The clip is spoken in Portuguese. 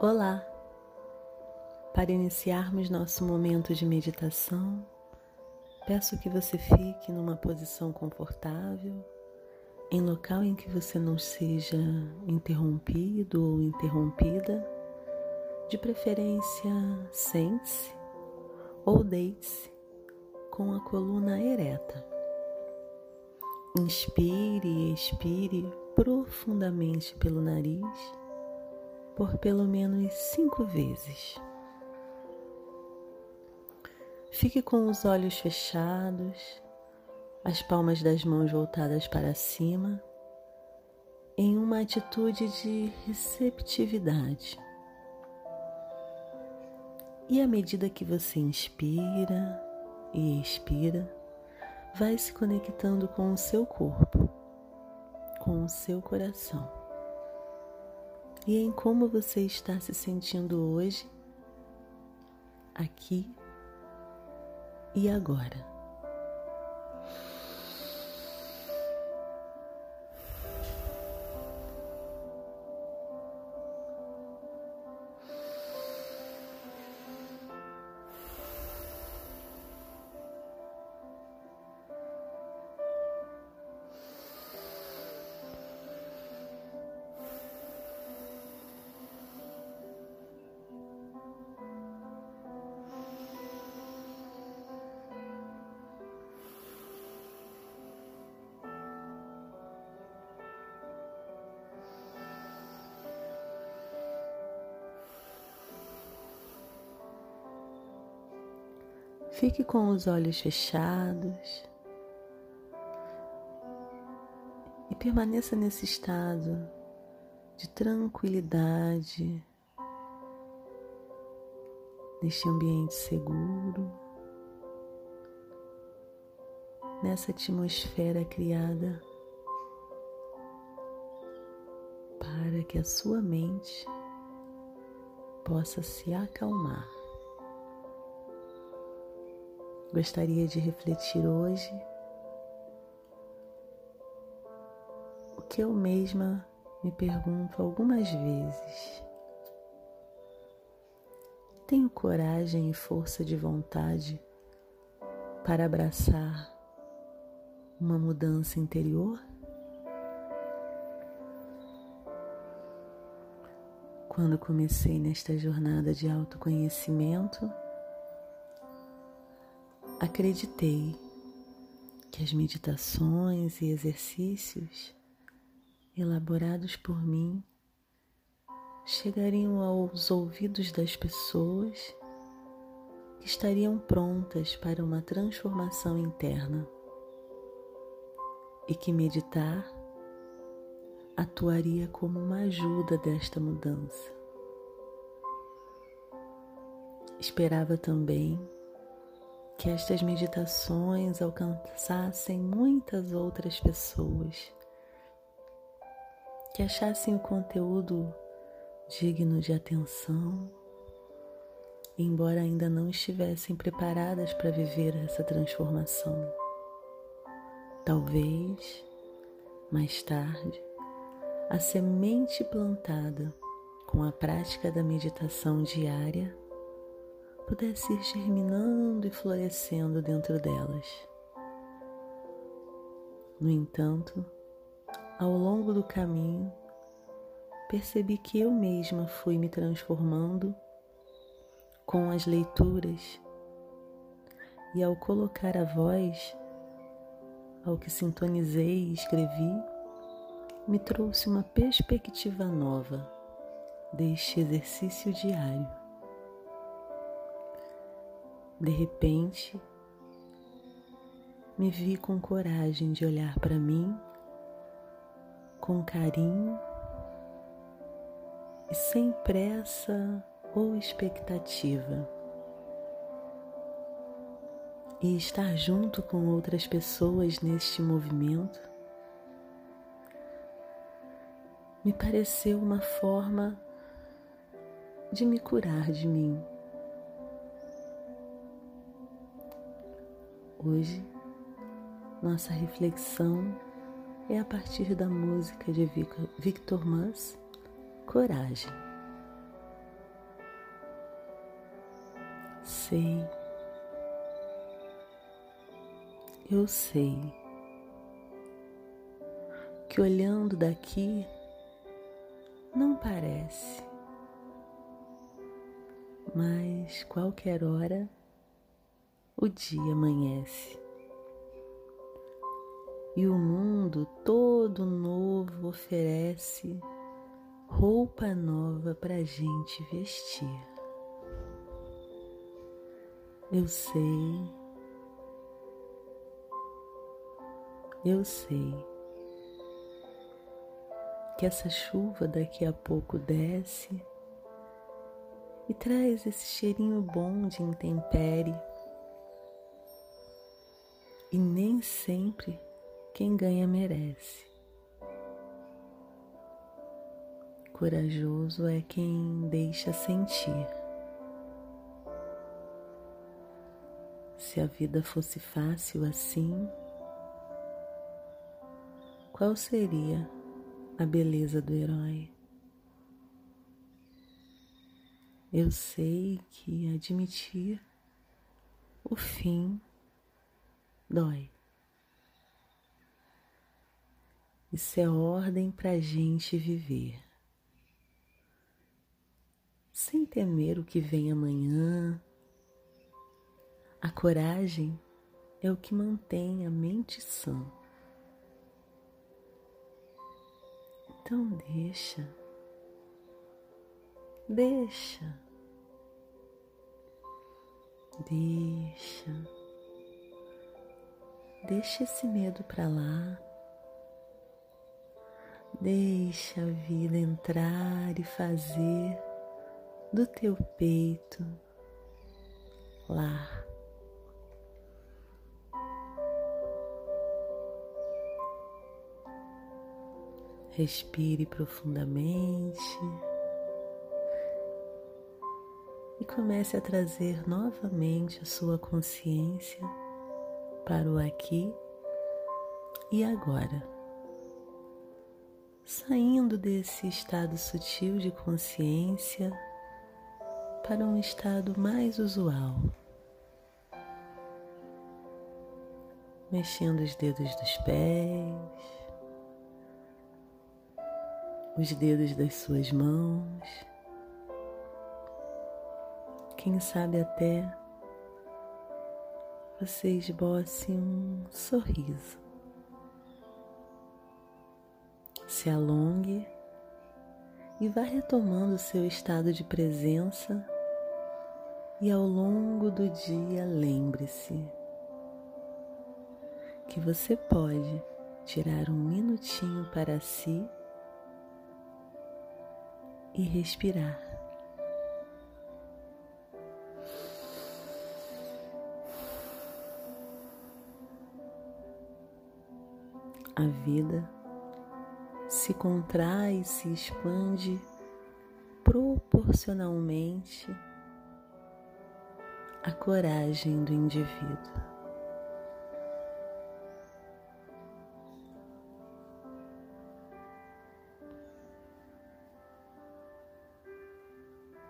Olá! Para iniciarmos nosso momento de meditação, peço que você fique numa posição confortável, em local em que você não seja interrompido ou interrompida. De preferência, sente-se ou deite-se com a coluna ereta. Inspire e expire profundamente pelo nariz por pelo menos cinco vezes. Fique com os olhos fechados, as palmas das mãos voltadas para cima, em uma atitude de receptividade. E à medida que você inspira e expira, vai se conectando com o seu corpo, com o seu coração e em como você está se sentindo hoje, aqui e agora. Fique com os olhos fechados e permaneça nesse estado de tranquilidade, neste ambiente seguro, nessa atmosfera criada para que a sua mente possa se acalmar. Gostaria de refletir hoje o que eu mesma me pergunto algumas vezes. Tenho coragem e força de vontade para abraçar uma mudança interior? Quando comecei nesta jornada de autoconhecimento, acreditei que as meditações e exercícios elaborados por mim chegariam aos ouvidos das pessoas que estariam prontas para uma transformação interna e que meditar atuaria como uma ajuda desta mudança. Esperava também que estas meditações alcançassem muitas outras pessoas, que achassem o conteúdo digno de atenção, embora ainda não estivessem preparadas para viver essa transformação. Talvez, mais tarde, a semente plantada com a prática da meditação diária pudesse ir germinando e florescendo dentro delas. No entanto, ao longo do caminho, percebi que eu mesma fui me transformando com as leituras e ao colocar a voz ao que sintonizei e escrevi, me trouxe uma perspectiva nova deste exercício diário. De repente, me vi com coragem de olhar para mim com carinho e sem pressa ou expectativa. E estar junto com outras pessoas neste movimento me pareceu uma forma de me curar de mim. Hoje, nossa reflexão é a partir da música de Victor Mas, Coragem. Sei, eu sei que olhando daqui não parece, mas qualquer hora o dia amanhece e o mundo todo novo oferece roupa nova para gente vestir. Eu sei, eu sei que essa chuva daqui a pouco desce e traz esse cheirinho bom de intempérie. E nem sempre quem ganha merece. Corajoso é quem deixa sentir. Se a vida fosse fácil assim, qual seria a beleza do herói? Eu sei que admitir o fim dói. Isso é ordem para gente viver. Sem temer o que vem amanhã. A coragem é o que mantém a mente sã. Então deixa, deixa, deixa, deixa esse medo para lá. Deixa a vida entrar e fazer do teu peito lar. Respire profundamente e comece a trazer novamente a sua consciência para o aqui. E agora? Saindo desse estado sutil de consciência para um estado mais usual, mexendo os dedos dos pés, os dedos das suas mãos, quem sabe até você esboce um sorriso se alongue e vá retomando seu estado de presença. E ao longo do dia, lembre-se que você pode tirar um minutinho para si e respirar. A vida se contrai, se expande proporcionalmente à coragem do indivíduo.